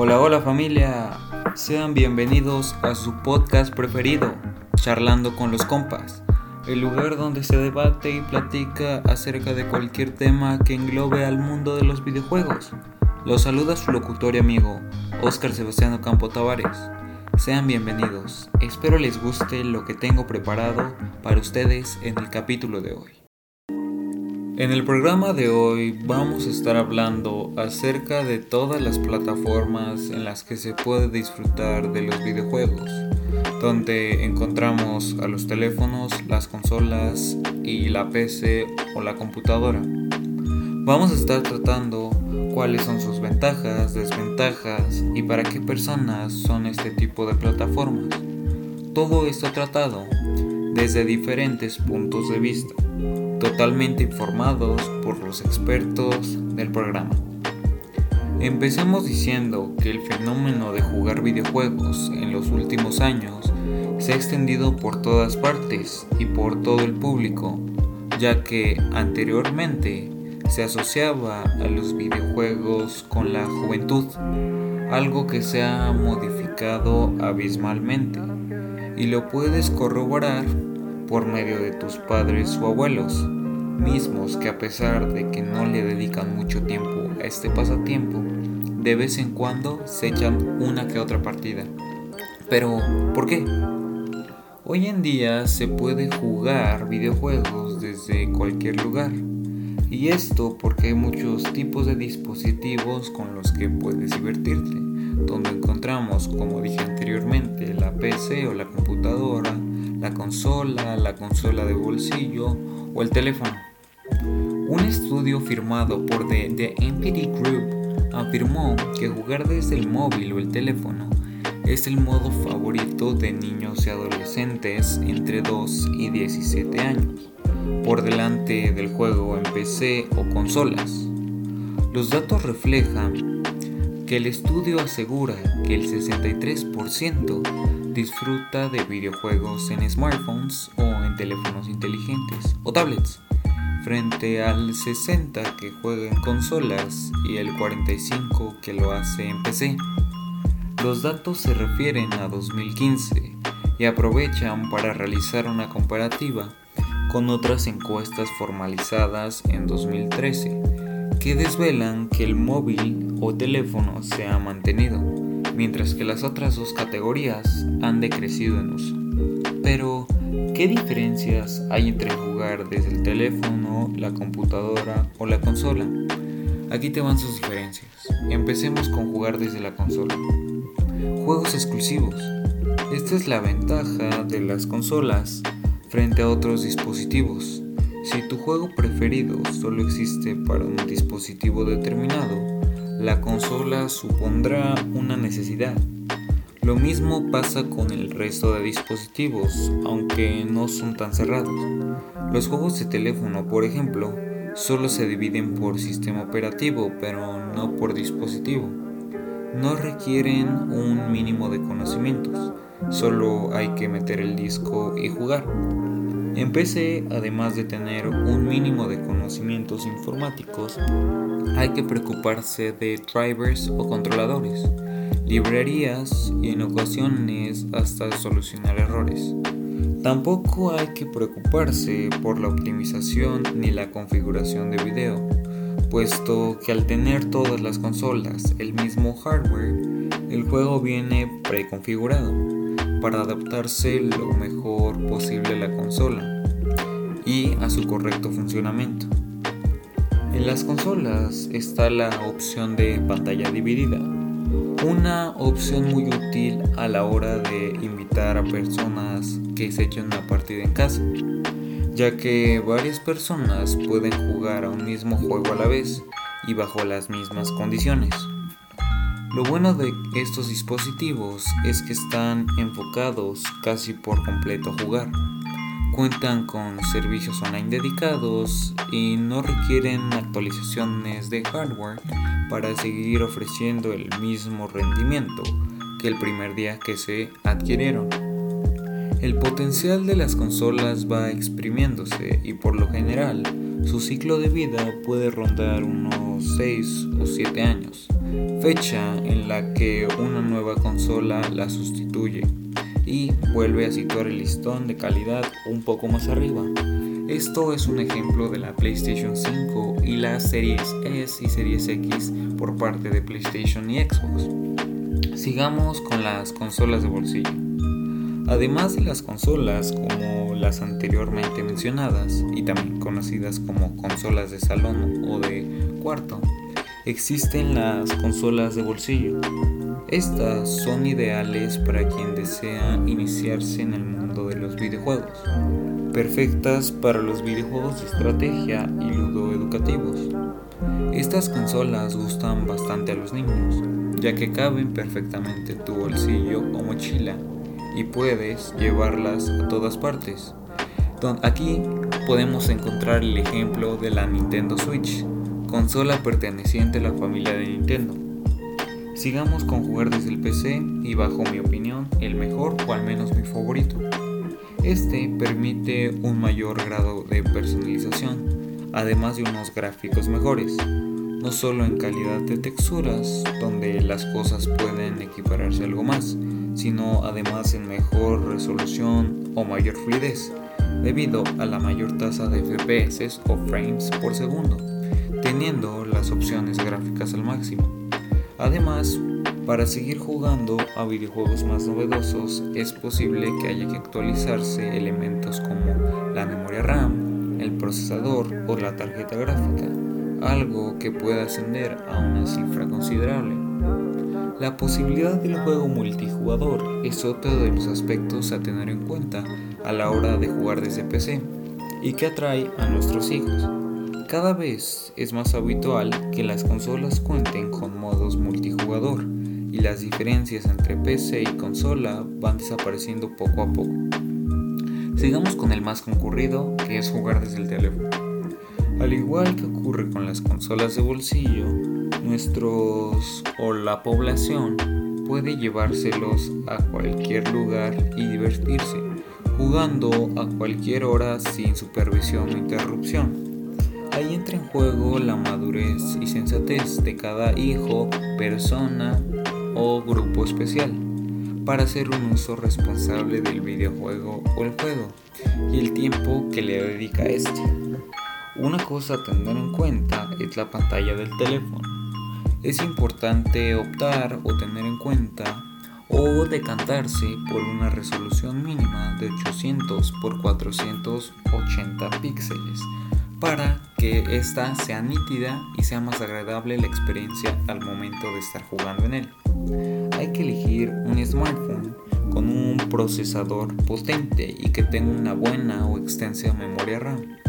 Hola, hola familia. Sean bienvenidos a su podcast preferido, Charlando con los Compas, el lugar donde se debate y platica acerca de cualquier tema que englobe al mundo de los videojuegos. Los saluda su locutor y amigo, Oscar Sebastiano Campo Tavares. Sean bienvenidos, espero les guste lo que tengo preparado para ustedes en el capítulo de hoy. En el programa de hoy vamos a estar hablando acerca de todas las plataformas en las que se puede disfrutar de los videojuegos, donde encontramos a los teléfonos, las consolas y la PC o la computadora. Vamos a estar tratando cuáles son sus ventajas, desventajas y para qué personas son este tipo de plataformas. Todo esto tratado desde diferentes puntos de vista totalmente informados por los expertos del programa. Empecemos diciendo que el fenómeno de jugar videojuegos en los últimos años se ha extendido por todas partes y por todo el público, ya que anteriormente se asociaba a los videojuegos con la juventud, algo que se ha modificado abismalmente, y lo puedes corroborar por medio de tus padres o abuelos, mismos que a pesar de que no le dedican mucho tiempo a este pasatiempo, de vez en cuando se echan una que otra partida. Pero, ¿por qué? Hoy en día se puede jugar videojuegos desde cualquier lugar. Y esto porque hay muchos tipos de dispositivos con los que puedes divertirte, donde encontramos, como dije anteriormente, la PC o la computadora, la consola, la consola de bolsillo o el teléfono. Un estudio firmado por The, The Group afirmó que jugar desde el móvil o el teléfono es el modo favorito de niños y adolescentes entre 2 y 17 años, por delante del juego en PC o consolas. Los datos reflejan que el estudio asegura que el 63% disfruta de videojuegos en smartphones o en teléfonos inteligentes o tablets, frente al 60 que juega en consolas y el 45 que lo hace en PC. Los datos se refieren a 2015 y aprovechan para realizar una comparativa con otras encuestas formalizadas en 2013 que desvelan que el móvil o teléfono se ha mantenido mientras que las otras dos categorías han decrecido en uso. Pero, ¿qué diferencias hay entre jugar desde el teléfono, la computadora o la consola? Aquí te van sus diferencias. Empecemos con jugar desde la consola. Juegos exclusivos. Esta es la ventaja de las consolas frente a otros dispositivos. Si tu juego preferido solo existe para un dispositivo determinado, la consola supondrá una necesidad. Lo mismo pasa con el resto de dispositivos, aunque no son tan cerrados. Los juegos de teléfono, por ejemplo, solo se dividen por sistema operativo, pero no por dispositivo. No requieren un mínimo de conocimientos, solo hay que meter el disco y jugar. En PC, además de tener un mínimo de conocimientos informáticos, hay que preocuparse de drivers o controladores, librerías y en ocasiones hasta solucionar errores. Tampoco hay que preocuparse por la optimización ni la configuración de video, puesto que al tener todas las consolas el mismo hardware, el juego viene preconfigurado para adaptarse lo mejor posible a la consola y a su correcto funcionamiento. En las consolas está la opción de pantalla dividida, una opción muy útil a la hora de invitar a personas que se echen una partida en casa, ya que varias personas pueden jugar a un mismo juego a la vez y bajo las mismas condiciones. Lo bueno de estos dispositivos es que están enfocados casi por completo a jugar. Cuentan con servicios online dedicados y no requieren actualizaciones de hardware para seguir ofreciendo el mismo rendimiento que el primer día que se adquirieron. El potencial de las consolas va exprimiéndose y por lo general Su ciclo de vida puede rondar unos 6 o 7 años, fecha en la que una nueva consola la sustituye y vuelve a situar el listón de calidad un poco más arriba. Esto es un ejemplo de la PlayStation 5 y las series S y series X por parte de PlayStation y Xbox. Sigamos con las consolas de bolsillo. Además de las consolas como las anteriormente mencionadas y también conocidas como consolas de salón o de cuarto, existen las consolas de bolsillo. Estas son ideales para quien desea iniciarse en el mundo de los videojuegos, perfectas para los videojuegos de estrategia y ludoeducativos. Estas consolas gustan bastante a los niños, ya que caben perfectamente en tu bolsillo o mochila y puedes llevarlas a todas partes. Aquí podemos encontrar el ejemplo de la Nintendo Switch, consola perteneciente a la familia de Nintendo Sigamos con jugar desde el PC y bajo mi opinión el mejor o al menos mi favorito. Este permite un mayor grado de personalización, además de unos gráficos mejores, no solo en calidad de texturas, donde las cosas pueden equipararse algo más, sino además en mejor resolución o mayor fluidez, debido a la mayor tasa de FPS o frames por segundo, teniendo las opciones gráficas al máximo. Además, para seguir jugando a videojuegos más novedosos es posible que haya que actualizarse elementos como la memoria RAM, el procesador o la tarjeta gráfica, algo que puede ascender a una cifra considerable. La posibilidad del juego multijugador es otro de los aspectos a tener en cuenta a la hora de jugar desde PC y que atrae a nuestros hijos. Cada vez es más habitual que las consolas cuenten con modos multijugador y las diferencias entre PC y consola van desapareciendo poco a poco. Sigamos con el más concurrido, que es jugar desde el teléfono. Al igual que ocurre con las consolas de bolsillo, nuestros o la población puede llevárselos a cualquier lugar y divertirse, jugando a cualquier hora sin supervisión o interrupción. Ahí entra en juego la madurez y sensatez de cada hijo, persona o grupo especial para hacer un uso responsable del videojuego o el juego y el tiempo que le dedica a este. Una cosa a tener en cuenta es la pantalla del teléfono. Es importante optar o tener en cuenta o decantarse por una resolución mínima de 800 x 480 píxeles para que ésta sea nítida y sea más agradable la experiencia al momento de estar jugando en él. Hay que elegir un smartphone con un procesador potente y que tenga una buena o extensa memoria RAM.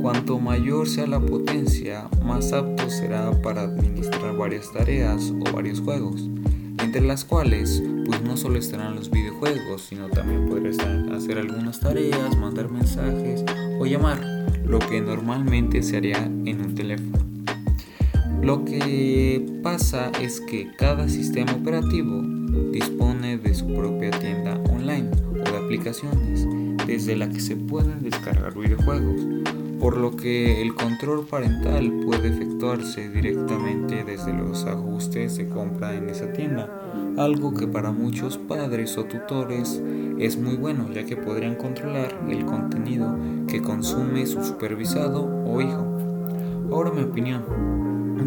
Cuanto mayor sea la potencia, más apto será para administrar varias tareas o varios juegos, entre las cuales pues no solo estarán los videojuegos, sino también podrás hacer algunas tareas, mandar mensajes o llamar lo que normalmente se haría en un teléfono. Lo que pasa es que cada sistema operativo dispone de su propia tienda online o de aplicaciones desde la que se pueden descargar videojuegos, por lo que el control parental puede efectuarse directamente desde los ajustes de compra en esa tienda, algo que para muchos padres o tutores es muy bueno ya que podrían controlar el contenido que consume su supervisado o hijo. Ahora mi opinión.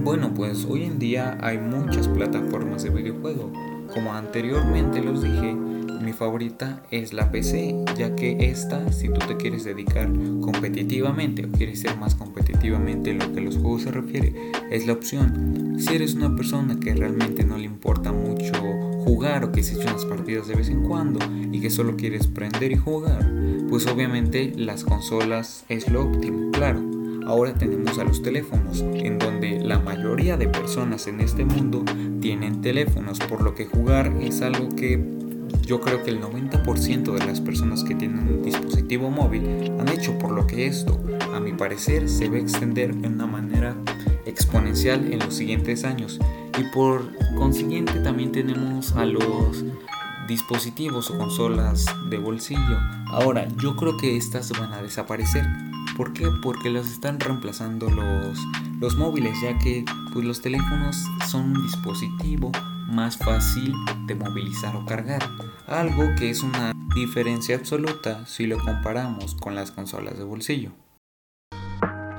Bueno, pues hoy en día hay muchas plataformas de videojuego. Como anteriormente los dije, mi favorita es la PC, ya que esta, si tú te quieres dedicar competitivamente o quieres ser más competitivamente en lo que los juegos se refiere, es la opción. Si eres una persona que realmente no le importa mucho jugar o que se eche unas partidas de vez en cuando y que solo quieres prender y jugar, pues obviamente las consolas es lo óptimo, claro. Ahora tenemos a los teléfonos, en donde la mayoría de personas en este mundo tienen teléfonos, por lo que jugar es algo que yo creo que el 90% de las personas que tienen un dispositivo móvil han hecho, por lo que esto, a mi parecer, se va a extender de una manera exponencial en los siguientes años. Y por consiguiente también tenemos a los dispositivos o consolas de bolsillo. Ahora, yo creo que estas van a desaparecer. ¿Por qué? Porque los están reemplazando los, los móviles, ya que pues, los teléfonos son un dispositivo más fácil de movilizar o cargar, algo que es una diferencia absoluta si lo comparamos con las consolas de bolsillo.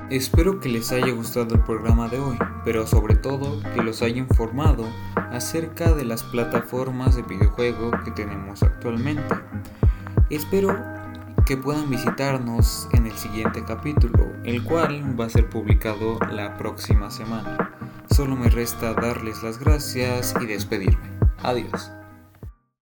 Espero que les haya gustado el programa de hoy, pero sobre todo que los haya informado acerca de las plataformas de videojuego que tenemos actualmente. Espero que puedan visitarnos en el siguiente capítulo, el cual va a ser publicado la próxima semana. Solo me resta darles las gracias y despedirme. Adiós.